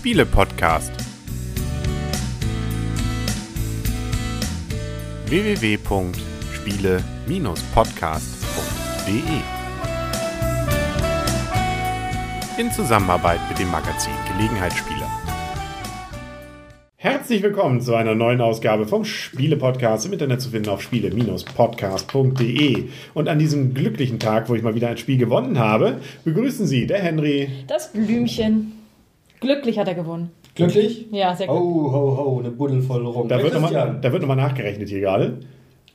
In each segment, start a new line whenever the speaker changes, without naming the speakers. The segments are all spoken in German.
Spiele-Podcast. www.spiele-podcast.de In Zusammenarbeit mit dem Magazin Gelegenheitsspieler.
Herzlich willkommen zu einer neuen Ausgabe vom Spiele-Podcast im Internet zu finden auf spiele-podcast.de. Und an diesem glücklichen Tag, wo ich mal wieder ein Spiel gewonnen habe, begrüßen Sie der Henry.
Das Blümchen. Glücklich hat er gewonnen.
Glücklich?
Ja, sehr gut.
Oh, ho, ho, eine Buddel voll rum.
Da wird nochmal
Christian.
da wird noch mal nachgerechnet hier gerade.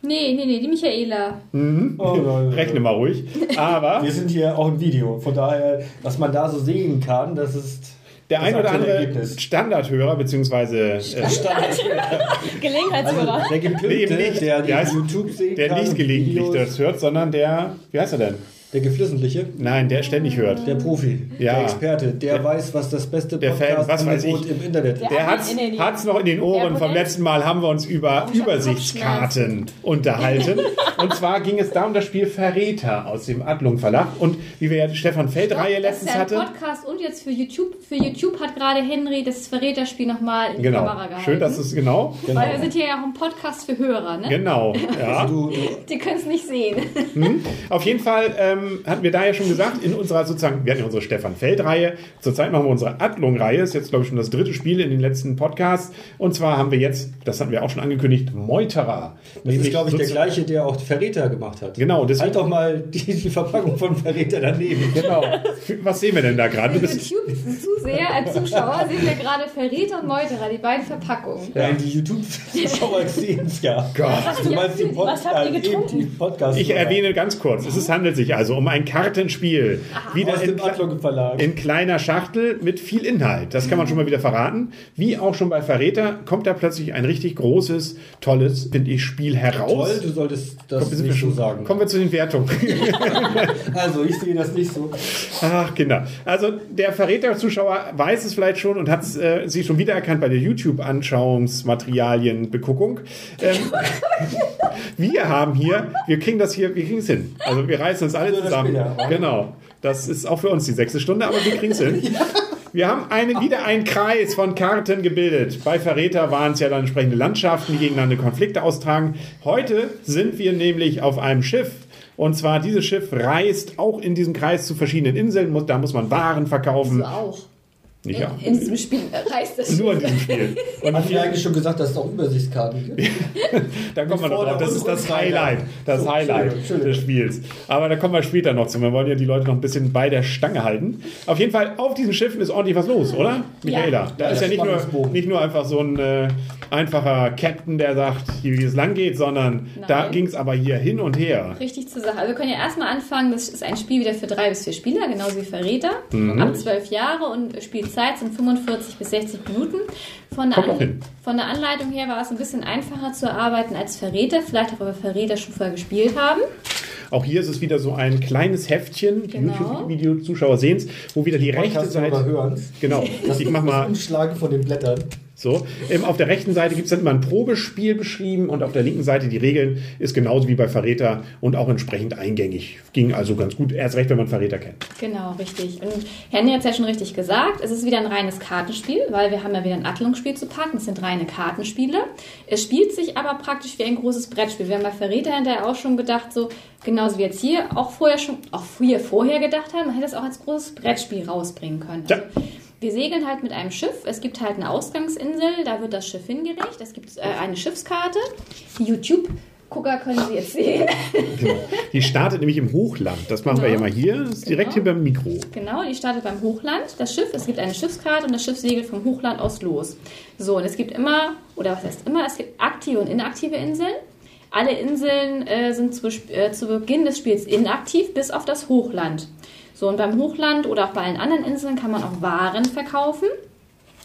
Nee, nee, nee, die Michaela.
Oh, nein,
Rechne mal ruhig. Aber
Wir sind hier auch im Video. Von daher, was man da so sehen kann, das ist.
der
das
ein oder andere
Ergebnis.
Standardhörer, beziehungsweise äh,
Gelegenheitsführer.
Also, der Gepimpte,
Nee, nicht.
der
Der
die
ist-
YouTube sehen
der
kann.
nicht gelegentlich
Videos.
das hört, sondern der, wie heißt er denn?
Der Geflissentliche.
Nein, der ständig hört.
Der Profi.
Ja.
Der Experte. Der, weiß, was das beste
der Fan, was weiß
Podcast-Angebot
ich.
im Internet ist.
Der hat's,
nee.
hat's noch in den Ohren.
Der
Vom letzten Mal haben wir uns über
ich hab
Übersichtskarten unterhalten. Und zwar ging es da um das Spiel Verräter aus dem Adlung Verlag. Und wie wir ja die Stefan Feld-Reihe
Das ist
letztens
ja ein
hatten.
Podcast und jetzt für YouTube. Für YouTube hat gerade Henry das Verräterspiel nochmal in die
Genau.
Kamera gehalten.
Schön, dass es genau.
Weil wir sind hier ja auch ein Podcast für Hörer, ne?
Genau. Ja.
Du, du,
Die können es nicht sehen.
Auf jeden Fall ähm, hatten wir da ja schon gesagt, in unserer sozusagen, wir hatten ja unsere Stefan Feld-Reihe, zurzeit machen wir unsere Adlung-Reihe, ist jetzt glaube ich schon das dritte Spiel in den letzten Podcasts. Und zwar haben wir jetzt, das hatten wir auch schon angekündigt, Meuterer.
das ist, glaube ich, der gleiche, der auch Verräter gemacht hat.
Genau, deswegen-
Halt doch mal die, die Verpackung von Verräter daneben.
Genau. Was sehen wir denn da gerade?
YouTube-Zuseher, als Zuschauer sehen wir gerade Verräter und Meuterer, die beiden Verpackungen.
Nein, die YouTube-Zuschauer sehen es ja.
Gott.
Du meinst die
Was habt ihr
Podcast, eben
getrunken?
die Podcast.
Ich erwähne ganz kurz, es ist, handelt sich also um ein Kartenspiel. Wieder
aus
in, in kleiner Schachtel mit viel Inhalt. Das kann man schon mal wieder verraten. Wie auch schon bei Verräter kommt da plötzlich ein richtig großes, tolles, finde ich, Spiel heraus.
Toll, du solltest das
wir
nicht so
schon-
sagen.
Kommen wir zu den Wertungen.
Also, ich sehe das nicht so.
Ach, Kinder. Also der Verräter-Zuschauer weiß es vielleicht schon und hat es äh, sich schon wiedererkannt bei der YouTube-Anschauungsmaterialienbeguckung. Ähm, wir haben hier, wir kriegen das hier, wir kriegen es hin. Also wir reißen uns alle zusammen.
später?
Genau. Das ist auch für uns die sechste Stunde, aber wir kriegen es hin. Wir haben eine, wieder einen Kreis von Karten gebildet. Bei Verräter waren es ja dann entsprechende Landschaften, die gegeneinander Konflikte austragen. Heute sind wir nämlich auf einem Schiff. Und zwar dieses Schiff reist auch in diesem Kreis zu verschiedenen Inseln. Da muss man Waren verkaufen.
Auch.
Nicht ja.
In diesem Spiel reißt das
Nur in diesem Spiel. Und
Haben wir eigentlich schon gesagt, dass es auch Übersichtskarten gibt?
da kommen wir noch drauf. Das ist das. Highlight. Das
So,
Highlight des Spiels. Aber da kommen wir später noch zu. Wir wollen ja die Leute noch ein bisschen bei der Stange halten. Auf jeden Fall, auf diesen Schiffen ist ordentlich was los, oder? Michaela. Da
Ja,
ist ja nicht nur, nicht nur einfach so ein äh, einfacher Captain, der sagt, hier, wie es lang geht, sondern da
Nein.
ging es aber hier hin und her.
Richtig zur Sache. Also wir können ja erstmal anfangen. Das ist ein Spiel wieder für drei bis vier Spieler, genauso wie Verräter.
Mhm.
Ab zwölf Jahre und Spielzeit sind 45 bis 60 Minuten. Von der,
Kommt
An
auch hin.
von der Anleitung her war es ein bisschen einfacher zu erarbeiten als Verräter. Vielleicht auch, weil wir Verräter schon vorher gespielt haben.
Auch hier ist es wieder so ein kleines Heftchen, die
Genau.
YouTube-Video-Zuschauer sehen es, wo wieder die rechte Seite.
hören.
Genau, ich mach mal
Umschlagen von den Blättern.
So. Ähm, auf der rechten Seite gibt es dann immer ein Probespiel beschrieben und auf der linken Seite die Regeln ist genauso wie bei Verräter und auch entsprechend eingängig. Ging also ganz gut, erst recht, wenn man Verräter kennt.
Genau, richtig. Und Henny hat es ja schon richtig gesagt, es ist wieder ein reines Kartenspiel, weil wir haben ja wieder ein Attlungsspiel zu packen. Es sind reine Kartenspiele. Es spielt sich aber praktisch wie ein großes Brettspiel. Wir haben bei Verräter hinterher auch schon gedacht, so genauso wie jetzt hier, auch vorher schon, auch wir vorher gedacht haben, man hätte es auch als großes Brettspiel rausbringen können.
Ja.
Wir segeln halt mit einem Schiff. Es gibt halt eine Ausgangsinsel, da wird das Schiff hingelegt. Es gibt äh, eine Schiffskarte. Die YouTube-Gucker können Sie jetzt sehen.
Genau. Die startet nämlich im Hochland. Das machen wir ja
Genau.
mal hier. Das ist direkt
Genau.
hier beim Mikro.
Genau, die startet beim Hochland. Das Schiff, es gibt eine Schiffskarte und das Schiff segelt vom Hochland aus los. So, und es gibt immer, oder was heißt immer, es gibt aktive und inaktive Inseln. Alle Inseln äh, sind zu, äh, zu Beginn des Spiels inaktiv, bis auf das Hochland. So, und beim Hochland oder auch bei allen anderen Inseln kann man auch Waren verkaufen.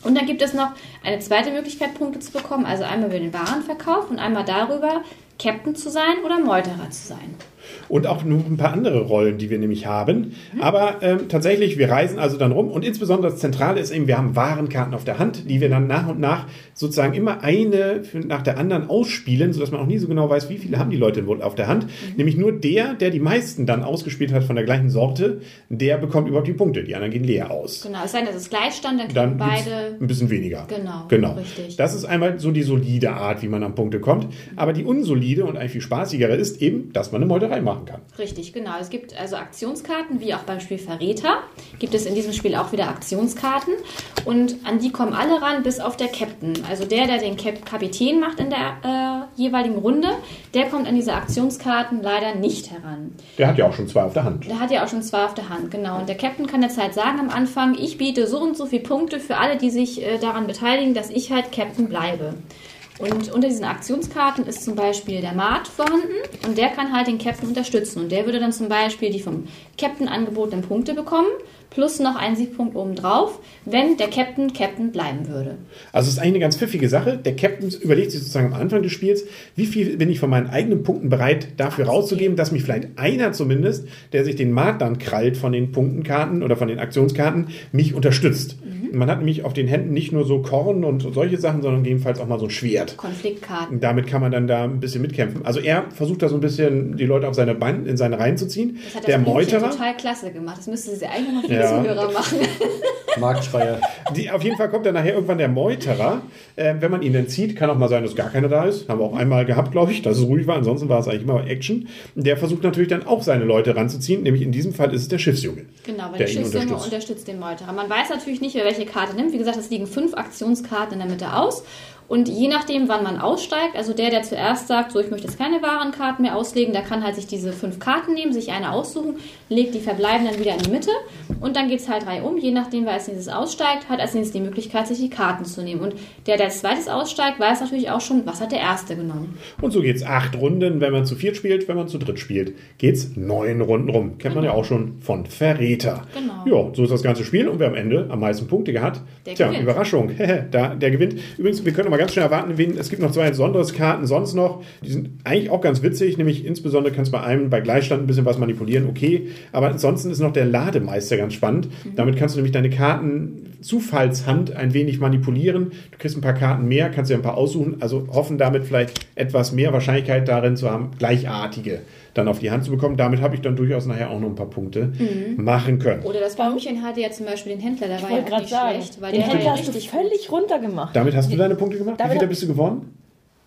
Und dann gibt es noch eine zweite Möglichkeit, Punkte zu bekommen. Also einmal über den Warenverkauf und einmal darüber, Captain zu sein oder Meuterer zu sein.
Und auch noch ein paar andere Rollen, die wir nämlich haben. Aber ähm, tatsächlich, wir reisen also dann rum und insbesondere das Zentrale ist eben, wir haben Warenkarten auf der Hand, die wir dann nach und nach sozusagen immer eine nach der anderen ausspielen, sodass man auch nie so genau weiß, wie viele haben die Leute wohl auf der Hand. Nämlich nur der, der die meisten dann ausgespielt hat von der gleichen Sorte, der bekommt überhaupt die Punkte. Die anderen gehen leer aus.
Genau, es sei denn, es ist Gleichstand, dann kriegen
Dann
beide.
ein bisschen weniger.
Genau,
genau.
richtig.
Das ist einmal so die solide Art, wie man an Punkte kommt. Aber die unsolide und eigentlich viel spaßigere ist eben, dass man eine Meuterei machen kann.
Richtig, genau. Es gibt also Aktionskarten, wie auch beim Spiel Verräter. Gibt es in diesem Spiel auch wieder Aktionskarten. Und an die kommen alle ran, bis auf der Captain. Also der, der den Cap Kapitän macht in der äh, jeweiligen Runde, der kommt an diese Aktionskarten leider nicht heran.
Der hat ja auch schon zwei auf der Hand.
Der hat ja auch schon zwei auf der Hand, genau. Und der Captain kann jetzt halt sagen am Anfang, ich biete so und so viele Punkte für alle, die sich äh, daran beteiligen, dass ich halt Captain bleibe. Und unter diesen Aktionskarten ist zum Beispiel der Mart vorhanden und der kann halt den Captain unterstützen. Und der würde dann zum Beispiel die vom Captain angebotenen Punkte bekommen, plus noch einen Siegpunkt obendrauf, wenn der Captain Captain bleiben würde.
Also es ist eigentlich eine ganz pfiffige Sache. Der Captain überlegt sich sozusagen am Anfang des Spiels, wie viel bin ich von meinen eigenen Punkten bereit, dafür rauszugeben, dass mich vielleicht einer zumindest, der sich den Markt dann krallt von den Punktenkarten oder von den Aktionskarten, mich unterstützt. Man hat nämlich auf den Händen nicht nur so Korn und solche Sachen, sondern gegebenenfalls auch mal so ein Schwert.
Konfliktkarten.
Und damit kann man dann da ein bisschen mitkämpfen. Also er versucht da so ein bisschen die Leute auf seine Beine, in seine Reihen zu ziehen.
Das hat
Der
das
Meuterer,
total klasse gemacht. Das müsste sie eigentlich noch für
Ja.
die Zuhörer machen.
Marktschreier.
Die, auf jeden Fall kommt dann nachher irgendwann der Meuterer. Äh, wenn man ihn dann zieht, kann auch mal sein, dass gar keiner da ist. Haben wir auch einmal gehabt, glaube ich, dass es ruhig war. Ansonsten war es eigentlich immer Action. Der versucht natürlich dann auch seine Leute ranzuziehen. Nämlich in diesem Fall ist es der Schiffsjunge.
Genau, weil
der
der
ihn
Schiffsjunge
unterstützt.
unterstützt. den Meuterer. Man weiß natürlich nicht, wer welche Karte nimmt. Wie gesagt, es liegen fünf Aktionskarten in der Mitte aus. Und je nachdem, wann man aussteigt, also der, der zuerst sagt, so ich möchte jetzt keine Warenkarten mehr auslegen, der kann halt sich diese fünf Karten nehmen, sich eine aussuchen, legt die verbleibenden wieder in die Mitte und dann geht's halt reihum. Je nachdem, wer als nächstes aussteigt, hat als nächstes die Möglichkeit, sich die Karten zu nehmen. Und der, der als zweites aussteigt, weiß natürlich auch schon, was hat der Erste genommen.
Und so geht's acht Runden, wenn man zu viert spielt. Wenn man zu dritt spielt, geht's neun Runden rum. Kennt man ja auch schon von Verräter.
Genau.
Ja, so ist das ganze Spiel. Und wer am Ende am meisten Punkte hat,
Der
tja,
gewinnt.
Überraschung. da, der gewinnt. Übrigens, wir können mal ganz schnell erwarten, wen, es gibt noch zwei besondere Karten sonst noch. Die sind eigentlich auch ganz witzig. Nämlich insbesondere kannst du bei einem bei Gleichstand ein bisschen was manipulieren. Okay. Aber ansonsten ist noch der Lademeister ganz spannend.
Mhm.
Damit kannst du nämlich deine Karten Zufallshand ein wenig manipulieren. Du kriegst ein paar Karten mehr, kannst dir ein paar aussuchen. Also hoffen damit vielleicht etwas mehr Wahrscheinlichkeit darin zu haben, gleichartige dann auf die Hand zu bekommen. Damit habe ich dann durchaus nachher auch noch ein paar Punkte
Mhm.
machen können.
Oder das Blümchen hatte ja zum Beispiel den Händler, der war
Ich
ja
wollte
auch
gerade
nicht
sagen,
schlecht, weil
den Händler
ja
hast du völlig runtergemacht.
Damit hast du deine Punkte gemacht? Wie
Damit
viele
hab-
bist du geworden?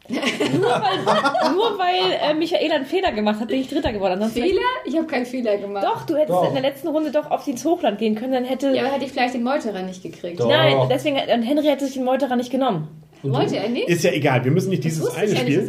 Nur weil äh, Michael einen Fehler gemacht hat, bin ich Dritter geworden. Ansonsten
Fehler? Ich habe keinen Fehler gemacht.
Doch, du hättest
Doch.
in der letzten Runde doch auf ins Hochland gehen können, dann hätte.
Ja, aber hätte ich vielleicht den Meuterer nicht gekriegt.
Doch.
Nein, deswegen und Henry hätte sich den Meuterer nicht genommen.
Wollte er nicht?
Ist ja egal, wir müssen nicht
Das
dieses eine Spiel.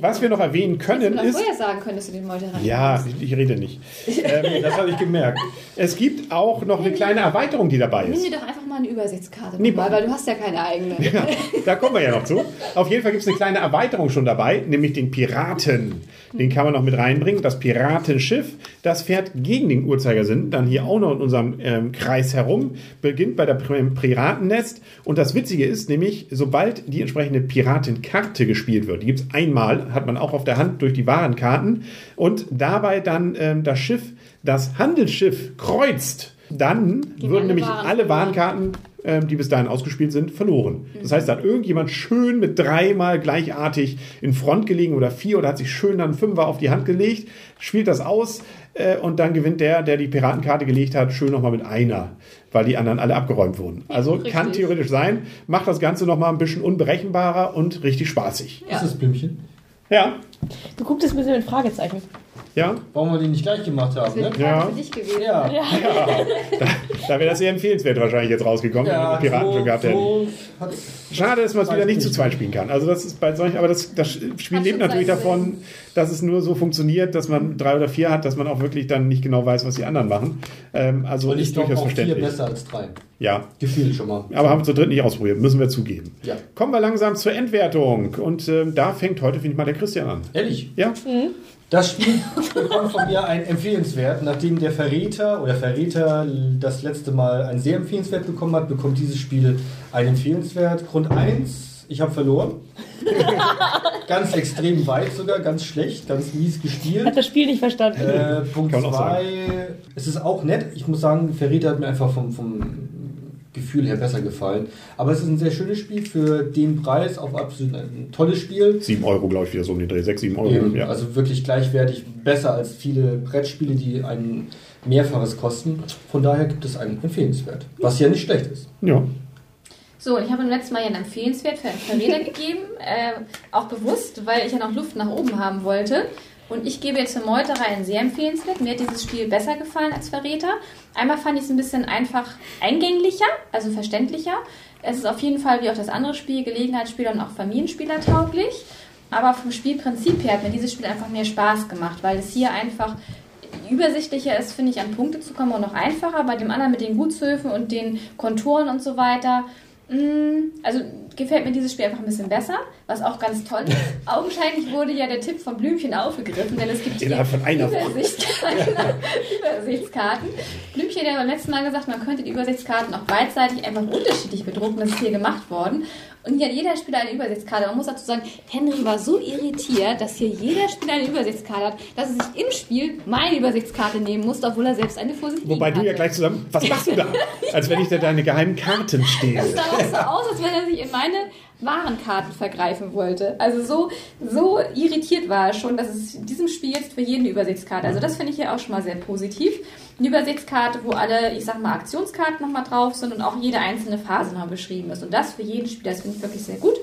Was wir noch erwähnen können ist.
vorher sagen können, dass du den Meuterer nicht
Ja, ich, ich rede nicht.
Ähm, das habe ich gemerkt.
Es gibt auch noch eine kleine Erweiterung, die dabei
Nimm
ist.
dir doch einfach mal eine Übersichtskarte,
Nee,
mal, weil du hast ja keine eigene.
Ja, da kommen wir ja noch zu. Auf jeden Fall gibt es eine kleine Erweiterung schon dabei, nämlich den Piraten. Den kann man noch mit reinbringen. Das Piratenschiff, das fährt gegen den Uhrzeigersinn, dann hier auch noch in unserem ähm, Kreis herum, beginnt bei der Pir- Piratennest. Und das Witzige ist nämlich, sobald die entsprechende Piratenkarte gespielt wird, die gibt es einmal, hat man auch auf der Hand durch die Warenkarten, und dabei dann ähm, das Schiff, das Handelsschiff kreuzt, dann
Gehen
würden
alle
nämlich
Waren
alle. Warenkarten die bis dahin ausgespielt sind, verloren. Das heißt, da hat irgendjemand schön mit dreimal gleichartig in Front gelegen oder vier oder hat sich schön dann Fünfer auf die Hand gelegt, spielt das aus äh, und dann gewinnt der, der die Piratenkarte gelegt hat, schön nochmal mit einer, weil die anderen alle abgeräumt wurden. Also
richtig.
kann theoretisch sein, macht das Ganze nochmal ein bisschen unberechenbarer und richtig spaßig.
Ja.
Ist das Blümchen?
Ja,
Du guckst jetzt ein bisschen mit Fragezeichen.
Ja,
Warum wir die nicht gleich gemacht haben, ne?
Ja.
Für dich gewesen.
Ja.
da wäre das sehr empfehlenswert wahrscheinlich jetzt rausgekommen, wenn wir Piraten schon gehabt hätten.
so
Schade, dass man es wieder nicht zu zweit spielen kann. Also das ist bei solchen, aber das, das Spiel lebt natürlich davon, dass es nur so funktioniert, dass man drei oder vier hat, dass man auch wirklich dann nicht genau weiß, was die anderen machen. Ähm, also
Und ich
ist
glaube
durchaus
auch vier
verständlich.
besser als drei.
Ja,
Gefühlt schon mal.
aber haben wir zu dritt nicht ausprobiert, müssen wir zugeben.
Ja.
Kommen wir langsam zur Endwertung und ähm, da fängt heute, finde ich mal, der Christian an.
Ehrlich?
Ja,
Das Spiel bekommt von mir ein empfehlenswert. Nachdem der Verräter oder Verräter das letzte Mal ein sehr empfehlenswert bekommen hat, bekommt dieses Spiel ein empfehlenswert. Grund 1 Ich habe verloren. ganz extrem weit sogar, ganz schlecht, ganz mies
Hat
gespielt.
das Spiel nicht verstanden.
Äh, Punkt
Kann man auch
2, es ist auch nett. Ich muss sagen, Ferrita hat mir einfach vom, vom Gefühl her besser gefallen. Aber es ist ein sehr schönes Spiel für den Preis, auch absolut ein tolles Spiel.
7 Euro, glaube ich, wieder so um den Dreh. 6, 7 Euro.
Eben,
ja.
Also wirklich gleichwertig, besser als viele Brettspiele, die ein Mehrfaches kosten. Von daher gibt es einen empfehlenswert, was ja nicht schlecht ist.
ja.
So, und ich habe beim letzten Mal ja ein Empfehlenswert für Verräter gegeben, äh, auch bewusst, weil ich ja noch Luft nach oben haben wollte. Und ich gebe jetzt für Meuterer ein sehr empfehlenswert. Mir hat dieses Spiel besser gefallen als Verräter. Einmal fand ich es ein bisschen einfach eingänglicher, also verständlicher. Es ist auf jeden Fall wie auch das andere Spiel, Gelegenheitsspieler und auch Familienspieler tauglich. Aber vom Spielprinzip her hat mir dieses Spiel einfach mehr Spaß gemacht, weil es hier einfach übersichtlicher ist, finde ich, an Punkte zu kommen und noch einfacher. Bei dem anderen mit den Gutshöfen und den Konturen und so weiter. Mm, Also gefällt mir dieses Spiel einfach ein bisschen besser, was auch ganz toll ist. Augenscheinlich wurde ja der Tipp von Blümchen aufgegriffen, denn es gibt
Innerhalb von einer.
Übersichtskarten. Übersichtskarten. Blümchen hat ja beim letzten Mal gesagt, man könnte die Übersichtskarten auch beidseitig einfach unterschiedlich bedrucken. Das ist hier gemacht worden. Und hier hat jeder Spieler eine Übersichtskarte. Man muss dazu sagen, Henry war so irritiert, dass hier jeder Spieler eine Übersichtskarte hat, dass er sich im Spiel meine Übersichtskarte nehmen musste, obwohl er selbst eine vor sich
Wobei du ja gleich zusammen, was machst du da? Als wenn ich dir deine geheimen Karten stehle.
Es sah auch so aus, als wenn er sich in meine Warenkarten vergreifen wollte. Also so, so irritiert war er schon, dass es in diesem Spiel jetzt für jeden Übersichtskarte. Also das finde ich ja auch schon mal sehr positiv. Eine Übersichtskarte, wo alle, ich sag mal, Aktionskarten nochmal drauf sind und auch jede einzelne Phase noch beschrieben ist. Und das für jeden Spieler, das finde ich wirklich sehr gut.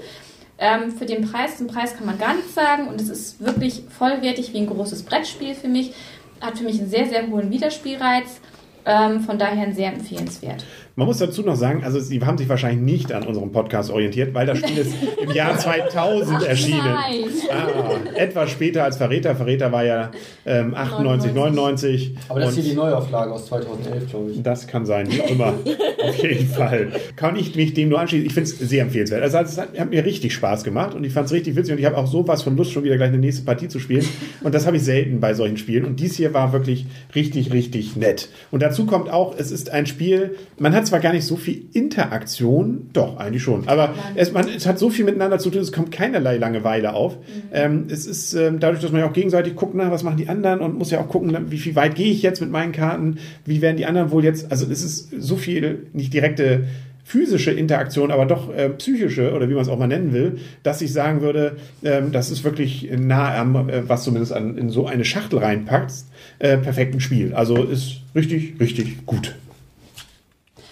Ähm, für den Preis, den Preis kann man gar nichts sagen und es ist wirklich vollwertig wie ein großes Brettspiel für mich. Hat für mich einen sehr, sehr hohen Wiederspielreiz. Ähm, von daher sehr empfehlenswert.
Man muss dazu noch sagen, also sie haben sich wahrscheinlich nicht an unserem Podcast orientiert, weil das Spiel ist im Jahr 2000 erschienen.
Nein.
Ah, etwas später als Verräter. Verräter war ja ähm, 98, 99.
Aber das ist hier die Neuauflage aus 2011, glaube ich.
Das kann sein, wie auch immer. Auf jeden Fall. Kann ich mich dem nur anschließen. Ich finde es sehr empfehlenswert. Also es hat, hat mir richtig Spaß gemacht und ich fand es richtig witzig und ich habe auch sowas von Lust, schon wieder gleich eine nächste Partie zu spielen. Und das habe ich selten bei solchen Spielen. Und dies hier war wirklich richtig, richtig nett. Und dazu kommt auch, es ist ein Spiel, man hat zwar gar nicht so viel Interaktion, doch, eigentlich schon, aber es, man, es hat so viel miteinander zu tun, es kommt keinerlei Langeweile auf. Ähm, es ist ähm, dadurch, dass man ja auch gegenseitig guckt, na, was machen die anderen und muss ja auch gucken, wie viel weit gehe ich jetzt mit meinen Karten, wie werden die anderen wohl jetzt, also es ist so viel, nicht direkte physische Interaktion, aber doch äh, psychische oder wie man es auch mal nennen will, dass ich sagen würde, ähm, das ist wirklich nah am, äh, was zumindest an, in so eine Schachtel reinpackst, äh, perfekten Spiel. Also ist richtig, richtig gut.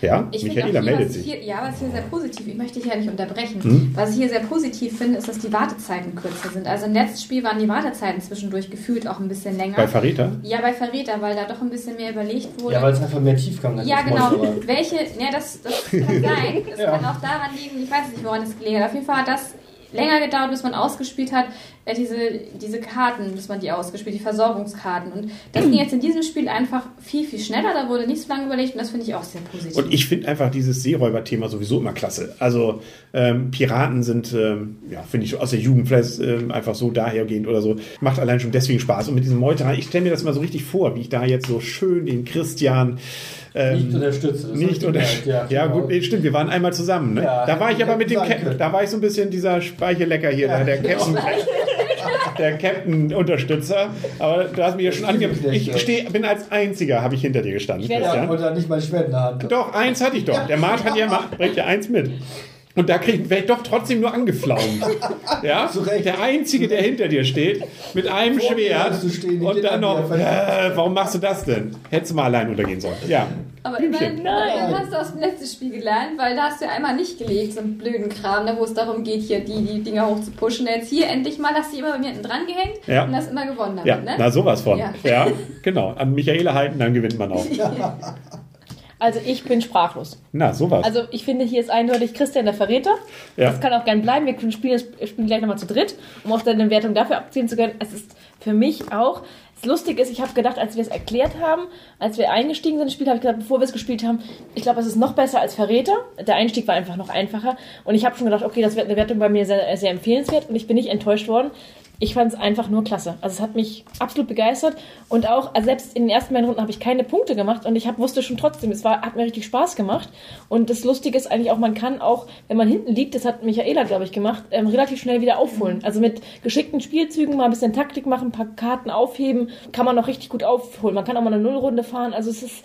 Ja,
Ich
Michaela
auch hier,
meldet
was
sich.
hier, ja, was hier sehr positiv, ich möchte dich ja nicht unterbrechen.
Hm?
Was ich hier sehr positiv finde, ist, dass die Wartezeiten kürzer sind. Also im letzten Spiel waren die Wartezeiten zwischendurch gefühlt auch ein bisschen länger.
Bei Verräter?
ja, bei Verräter, weil da doch ein bisschen mehr überlegt wurde.
Ja, weil es einfach mehr Tiefgang hat.
Ja, genau. Welche, ja, das, das kann sein. Es
Ja.
kann auch daran liegen, ich weiß nicht, woran es gelegen hat. Auf jeden Fall hat das länger gedauert, bis man ausgespielt hat, äh, diese, diese Karten, bis man die ausgespielt, die Versorgungskarten. Und das ging jetzt in diesem Spiel einfach viel, viel schneller. Da wurde nicht so lange überlegt und das finde ich auch sehr positiv.
Und ich finde einfach dieses Seeräuber-Thema sowieso immer klasse. Also ähm, Piraten sind, ähm, ja, finde ich aus der Jugend vielleicht ähm, einfach so dahergehend oder so. Macht allein schon deswegen Spaß. Und mit diesem Meuterer, ich stelle mir das mal so richtig vor, wie ich da jetzt so schön den Christian ähm,
Nicht unterstütze. das
nicht
richtig
unter
geil,
ja,
ja, genau.
gut, nee, stimmt, wir waren einmal zusammen. Ne?
Ja,
da war ich aber mit dem Captain, da war ich so ein bisschen dieser Speichelecker hier,
Ja,
der, der. Captain. Der Captain-Unterstützer, aber du hast mich ja schon ange... Ich steh, bin als Einziger, habe ich hinter dir gestanden.
werde-
Ja, ich wollte da nicht mein Schwert in der Hand.
Doch, eins hatte ich doch. Der Mart hat ja, ma- bringt ja eins mit. Und da krieg- wäre ich doch trotzdem nur angeflaumt. Ja? Der Einzige, der hinter dir steht, mit einem
Vor
Schwert.
stehen,
und dann noch, äh, warum machst du das denn? Hättest du mal allein untergehen sollen. Ja.
Aber
Blümchen.
immerhin, immerhin hast du aus dem letzten Spiel gelernt, weil da hast du ja einmal nicht gelegt, so einen blöden Kram, da wo es darum geht, hier die, die Dinger hoch zu pushen. Jetzt hier endlich mal hast du immer bei mir hinten dran gehängt
Ja.
und hast immer gewonnen damit,
Ja,
ne?
na sowas von. Ja.
Ja.
genau. An Michaela halten, dann gewinnt man auch.
Also ich bin sprachlos.
Na, sowas.
Also ich finde, hier ist eindeutig Christian der Verräter.
Ja.
Das kann auch gern bleiben. Wir können spielen, das- spielen gleich nochmal zu dritt, um auch dann eine Wertung dafür abziehen zu können. Es ist für mich auch Das Lustige ist, ich habe gedacht, als wir es erklärt haben, als wir eingestiegen sind ins Spiel, habe ich gedacht, bevor wir es gespielt haben, ich glaube, es ist noch besser als Verräter. Der Einstieg war einfach noch einfacher. Und ich habe schon gedacht, okay, das wird eine Wertung bei mir sehr, sehr empfehlenswert. Und ich bin nicht enttäuscht worden. Ich fand es einfach nur klasse. Also es hat mich absolut begeistert. Und auch, also selbst in den ersten beiden Runden habe ich keine Punkte gemacht. Und ich hab, wusste schon trotzdem, es war, hat mir richtig Spaß gemacht. Und das Lustige ist eigentlich auch, man kann auch, wenn man hinten liegt, das hat Michaela, glaube ich, gemacht, ähm, relativ schnell wieder aufholen. Also mit geschickten Spielzügen mal ein bisschen Taktik machen, ein paar Karten aufheben, kann man noch richtig gut aufholen. Man kann auch mal eine Nullrunde fahren. Also es ist,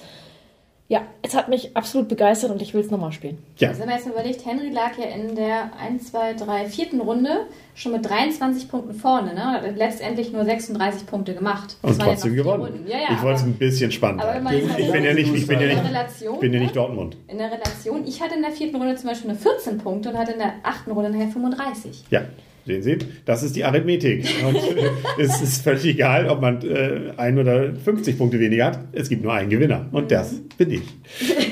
ja, es hat mich absolut begeistert und ich will es nochmal spielen.
Ja,
Also wenn man jetzt mal überlegt, Henry lag ja in der 1, 2, 3, vierten Runde schon mit 23 Punkten vorne. Ne? Hat letztendlich nur 36 Punkte gemacht. Das
und
ja
trotzdem
vier
gewonnen.
Ja, ja,
ich wollte es ein bisschen spannend halten. Ich bin ja nicht, ich bin ja
in
nicht,
der Relation,
ich bin ja nicht
ne?
Dortmund.
in der Relation, ich hatte in der vierten Runde zum Beispiel nur 14 Punkte und hatte in der achten Runde nachher 35.
Ja, sehen Sie, das ist die Arithmetik. Und äh, es ist völlig egal, ob man äh, ein oder 50 Punkte weniger hat. Es gibt nur einen Gewinner. Und das bin ich.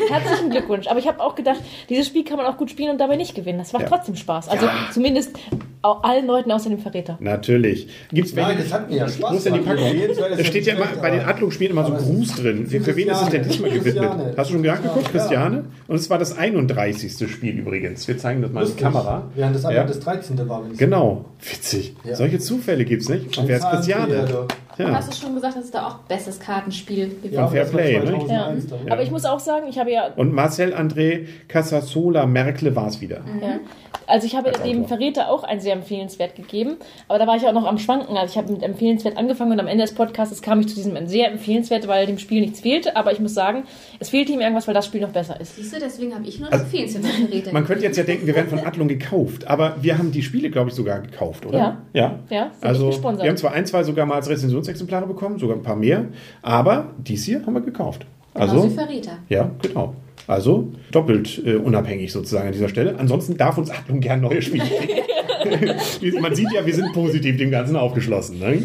Herzlichen Glückwunsch. Aber ich habe auch gedacht, dieses Spiel kann man auch gut spielen und dabei nicht gewinnen. Das macht
Ja.
trotzdem Spaß. Also zumindest au- allen Leuten außer dem Verräter.
Natürlich. Gibt's
Nein, das hat mir ja Spaß
denn die
gemacht.
Packung? Da steht ja immer bei den Adlung-Spielen immer so
es-
Gruß drin. Für, für wen ist es denn diesmal gewidmet?
Christiane.
Hast du schon nachgeguckt,
Ja.
Christiane? Und es war das 31. Spiel übrigens. Wir zeigen das mal in die. Kamera.
Während das andere
Ja.
das 13. war. es-
Genau. Witzig.
Ja.
Solche Zufälle gibt's nicht. Und wer ist Christiane?
Du.
Und
Ja.
hast du schon gesagt, dass es da auch bestes Kartenspiel gibt?
Ja,
Fair Play, ne?
2001 dann.
Aber ich muss auch sagen, ich habe ja
Und Marcel André Casasola Merkle war es wieder.
Ja. Also ich habe
Als
dem
Autor.
Verräter auch ein sehr empfehlenswert gegeben, aber da war ich auch noch am Schwanken. Also ich habe mit empfehlenswert angefangen und am Ende des Podcasts kam ich zu diesem sehr empfehlenswert, weil dem Spiel nichts fehlte. Aber ich muss sagen, es fehlte ihm irgendwas, weil das Spiel noch besser ist.
Siehst du, deswegen habe ich nur
Also,
zu Verräter.
Man könnte jetzt ja denken, wir werden von Adlung gekauft, aber wir haben die Spiele, glaube ich, sogar gekauft, oder?
Ja.
Ja.
Ja, sind
Also,
nicht gesponsert.
wir haben zwar ein, zwei sogar mal als Rezensionsexemplare bekommen, sogar ein paar mehr, aber dies hier haben wir gekauft.
Genauso
Also,
wie Verräter.
ja, genau. Also doppelt äh, unabhängig sozusagen an dieser Stelle. Ansonsten darf uns Adlung gern neue Spiele. Man sieht ja, wir sind positiv dem Ganzen aufgeschlossen. Ne?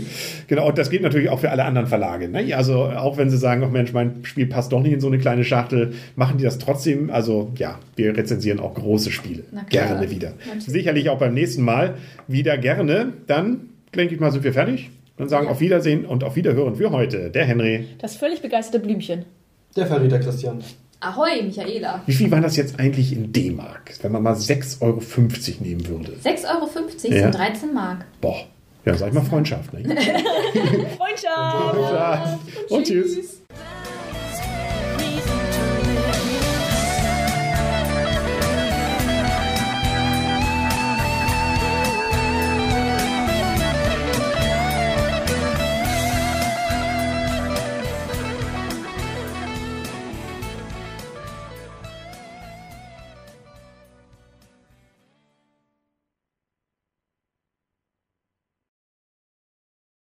Genau, und das geht natürlich auch für alle anderen Verlage. Ne? Also auch wenn sie sagen, oh Mensch, mein Spiel passt doch nicht in so eine kleine Schachtel, machen die das trotzdem. Also ja, wir rezensieren auch große Spiele. Gerne wieder.
Natürlich.
Sicherlich auch beim nächsten Mal wieder gerne. Dann, denke ich mal, sind wir fertig. Dann sagen
Ja.
auf Wiedersehen und auf Wiederhören für heute der Henry.
Das völlig begeisterte Blümchen.
Der Verräter Christian.
Ahoi, Michaela.
Wie viel war das jetzt eigentlich in D-Mark, wenn man mal 6,50 Euro nehmen würde?
6,50 Euro
Ja.
sind 13 Mark.
Boah, ja, sag ich mal Freundschaft. Ne?
Freundschaft!
Und tschüss.